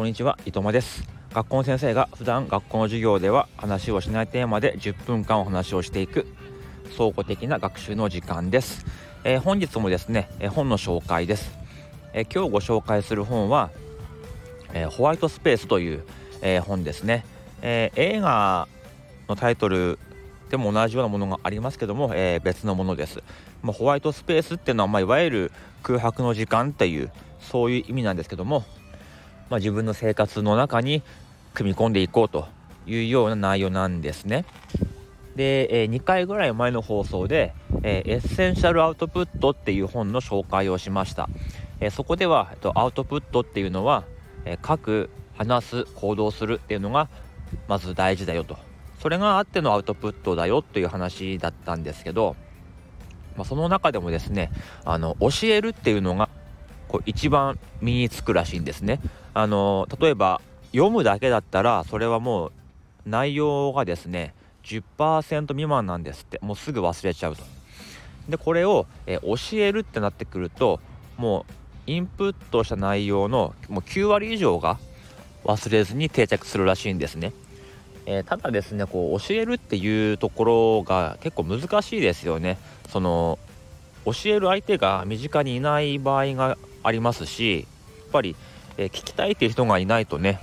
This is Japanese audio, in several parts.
こんにちは伊藤です。学校の先生が普段学校の授業では話をしないテーマで10分間お話をしていく総合的な学習の時間です、えー、本日もですね、えー、本の紹介です、えー、今日ご紹介する本は、えホワイトスペースという、え本ですね、え映画のタイトルでも同じようなものがありますけども、え別のものです、まあ、ホワイトスペースっていうのは、まあ、いわゆる空白の時間っていうそういう意味なんですけども、まあ、自分の生活の中に組み込んでいこうというような内容なんですね。で、え、2回ぐらい前の放送で、え、エッセンシャルアウトプットっていう本の紹介をしました。え、そこでは、えっと、アウトプットっていうのは、え書く、話す、行動するっていうのがまず大事だよと。それがあってのアウトプットだよっていう話だったんですけど、まあ、その中でもですね、あの教えるっていうのがこう一番身につくらしいんですね。あの例えば読むだけだったらそれはもう内容がですね10%未満なんですってもうすぐ忘れちゃうと。でこれを、え教えるってなってくるともうインプットした内容のもう9割以上が忘れずに定着するらしいんですね。えー、ただですねこう教えるっていうところが結構難しいですよね。その教える相手が身近にいない場合がありますしやっぱり、え、聞きたいっていう人がいないとね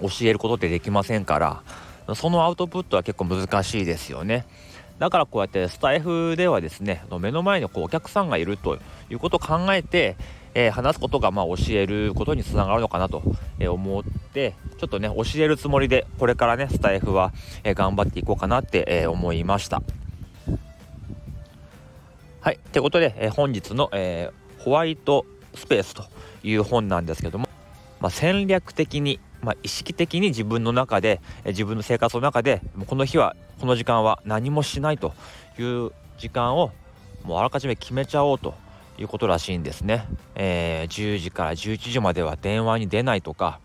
教えることってできませんからそのアウトプットは結構難しいですよね。だからこうやってスタイフではですね目の前にこうお客さんがいるということを考えて、えー、話すことがまあ教えることにつながるのかなと思ってちょっとね教えるつもりでこれからねスタイフは、え、頑張っていこうかなって、え、思いました。はい。ということで、え本日の、えホワイトスペースという本なんですけども、まあ、戦略的に、まあ、意識的に自分の中で自分の生活の中でこの日はこの時間は何もしないという時間をもうあらかじめ決めちゃおうということらしいんですね。えー、10時から11時までは電話に出ないとか、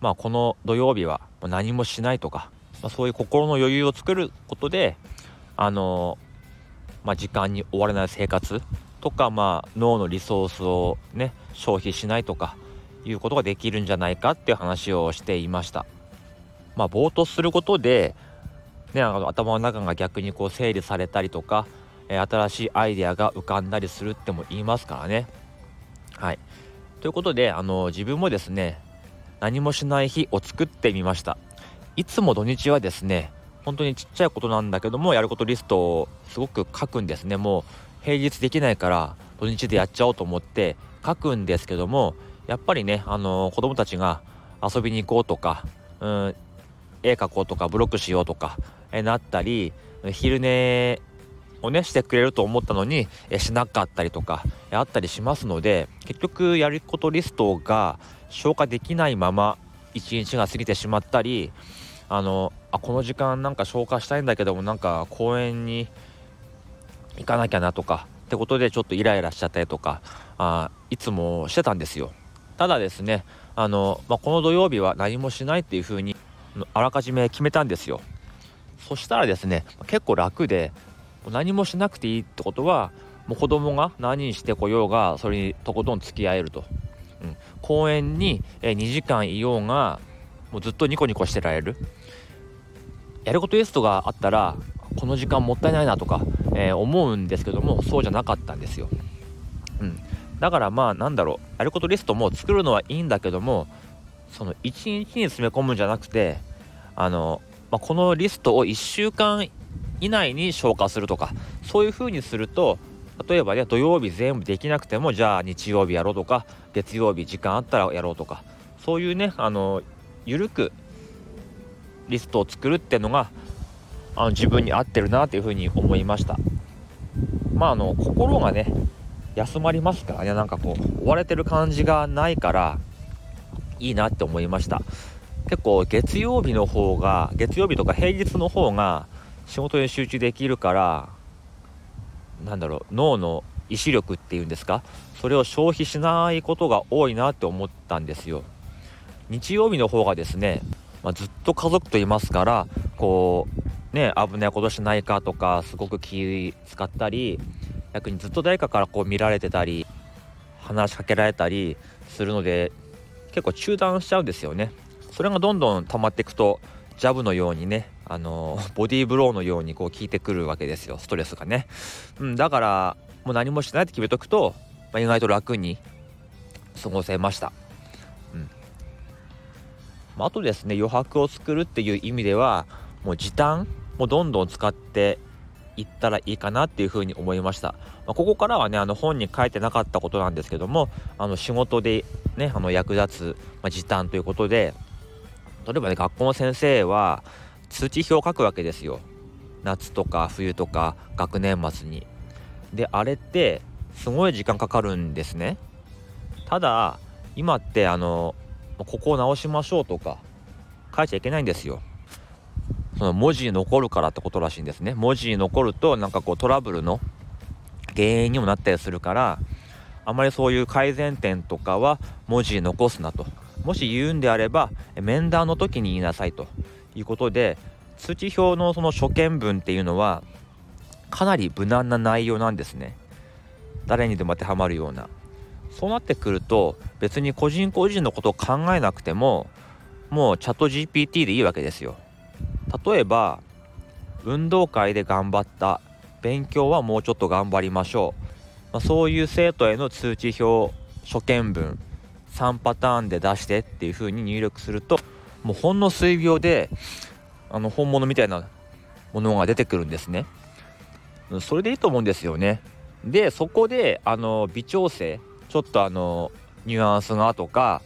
まあ、この土曜日は何もしないとか、まあ、そういう心の余裕を作ることで、あのー、まあ、時間に追われない生活とか、まあ、脳のリソースをね消費しないとかいうことができるんじゃないかっていう話をしていました。まあ、ぼーっとすることで、ね、あの頭の中が逆にこう整理されたりとか、え、新しいアイデアが浮かんだりするっても言いますからね。はい、ということであの自分もですね何もしない日を作ってみました。いつも土日はですね本当にちっちゃいことなんだけどもやることリストをすごく書くんですねもう平日できないから土日でやっちゃおうと思って書くんですけどもやっぱりね、あのー、子供たちが遊びに行こうとか、うん、絵描こうとかブロックしようとか、えなったり昼寝をねしてくれると思ったのにえしなかったりとかあったりしますので結局やることリストが消化できないまま一日が過ぎてしまったりあのあこの時間なんか消化したいんだけどもなんか公園に行かなきゃなとかってことでちょっとイライラしちゃったりとかあいつもしてたんですよ。ただですねあの、まあ、この土曜日は何もしないっていう風にあらかじめ決めたんですよ。そしたらですね結構楽で何もしなくていいってことはもう子供が何してこようがそれにとことん付き合えると、うん、公園に2時間いようがもうずっとニコニコしてられる。やることリストがあったらこの時間もったいないなとか、えー、思うんですけどもそうじゃなかったんですよ。うん、だからまあなんだろうやることリストも作るのはいいんだけどもその1日に詰め込むんじゃなくてあの、まあ、このリストを1週間以内に消化するとかそういう風にすると例えばね土曜日全部できなくてもじゃあ日曜日やろうとか月曜日時間あったらやろうとかそういうねあの緩くリストを作るっていうのがあの自分に合ってるなというふうに思いましたまああの心がね休まりますからねなんかこう追われてる感じがないからいいなって思いました。結構月曜日の方が月曜日とか平日の方が仕事に集中できるからなんだろう脳の意志力っていうんですかそれを消費しないことが多いなって思ったんですよ。日曜日の方がですね、まあ、ずっと家族といますからこうね危ないことしないかとかすごく気使ったり逆にずっと誰かからこう見られてたり話しかけられたりするので結構中断しちゃうんですよね。それがどんどん溜まっていくとジャブのようにねあのボディーブローのようにこう効いてくるわけですよ。ストレスがね、うん、だからもう何もしないって決めとくと、まあ、意外と楽に過ごせました、うん。まあ、あとですね余白を作るっていう意味ではもう時短もうどんどん使っていったらいいかなっていうふうに思いました、まあ、ここからはねあの本に書いてなかったことなんですけどもあの仕事でねあの役立つ、ま、時短ということで例えばね学校の先生は通知表を書くわけですよ。夏とか冬とか学年末に。であれってすごい時間かかるんですね。ただ今ってあのここを直しましょうとか書いちゃいけないんですよ。その文字に残るからってことらしいんですね。文字に残るとなんかこうトラブルの原因にもなったりするからあまりそういう改善点とかは文字残すなと。もし言うんであれば面談の時に言いなさいということで通知表のその所見文っていうのはかなり無難な内容なんですね。誰にでも当てはまるような。そうなってくると別に個人個人のことを考えなくてももうチャット GPT でいいわけですよ。例えば運動会で頑張った勉強はもうちょっと頑張りましょう、まあ、そういう生徒への通知表所見文3パターンで出してっていう風に入力するともうほんの数秒であの本物みたいなものが出てくるんですね。それでいいと思うんですよね。でそこであの微調整ちょっとあのニュアンスがとか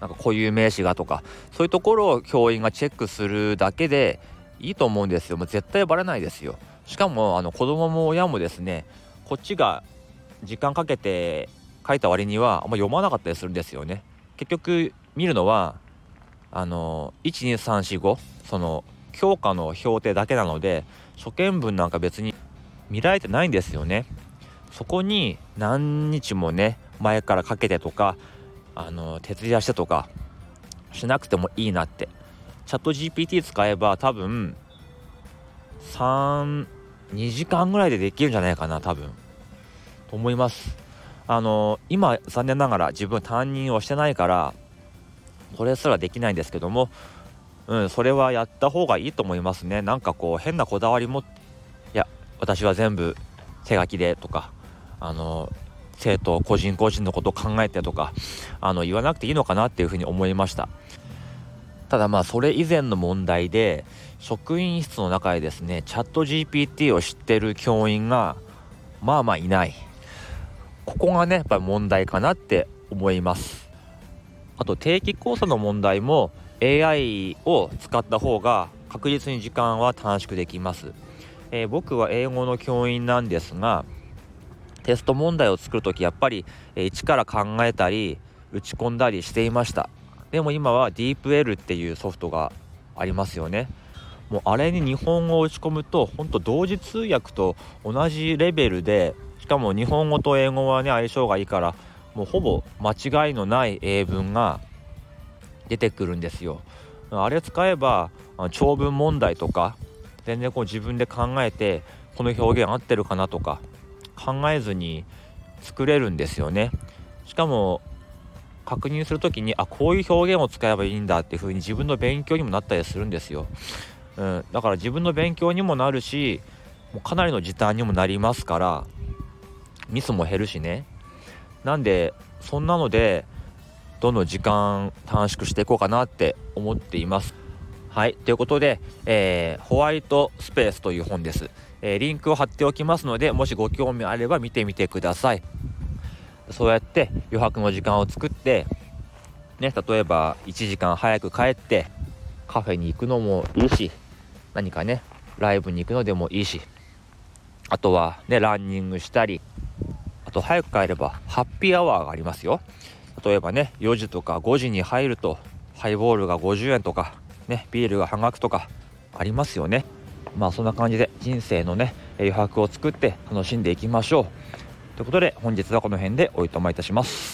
なんか固有名詞がとかそういうところを教員がチェックするだけでいいと思うんですよ。もう絶対バレないですよ。しかもあの子供も親もですねこっちが時間かけて書いた割にはあんま読まなかったりするんですよね。結局見るのはあの12345その教科の評定だけなので初見文なんか別に見られてないんですよね。そこに何日もね前からかけてとかあの徹夜してとかしなくてもいいなって。チャット GPT 使えば多分32時間ぐらいでできるんじゃないかな多分。と思います。あの今残念ながら自分担任をしてないからこれすらできないんですけどもうんそれはやった方がいいと思いますね。なんかこう変なこだわりもいや私は全部手書きでとかあの生徒個人個人のことを考えてとかあの言わなくていいのかなっていうふうに思いました。ただまあそれ以前の問題で職員室の中でですねチャット GPT を知ってる教員がまあまあいない。ここがねやっぱり問題かなって思います。あと定期考査の問題も AI を使った方が確実に時間は短縮できます、えー、僕は英語の教員なんですがテスト問題を作る時やっぱり、一から考えたり打ち込んだりしていました。でも今は DeepL っていうソフトがありますよね。もうあれに日本語を打ち込むと本当同時通訳と同じレベルでしかも日本語と英語はね相性がいいからもうほぼ間違いのない英文が出てくるんですよ。あれ使えば長文問題とか全然こう自分で考えてこの表現合ってるかなとか考えずに作れるんですよね。しかも確認する時にあこういう表現を使えばいいんだっていう風に自分の勉強にもなったりするんですよ、うん、だから自分の勉強にもなるしもうかなりの時短にもなりますからミスも減るしね。なんでそんなのでどんどん時間短縮していこうかなって思っています。はいということで、えー、ホワイトスペースという本です。え、リンクを貼っておきますのでもしご興味あれば見てみてください。そうやって余白の時間を作ってね例えば1時間早く帰ってカフェに行くのもいいし何かねライブに行くのでもいいしあとはねランニングしたりあと早く帰ればハッピーアワーがありますよ。例えばね4時とか5時に入るとハイボールが50円とかねビールが半額とかありますよね。まあそんな感じで人生のね余白を作って楽しんでいきましょう。ということで本日はこの辺でおいとまいたします。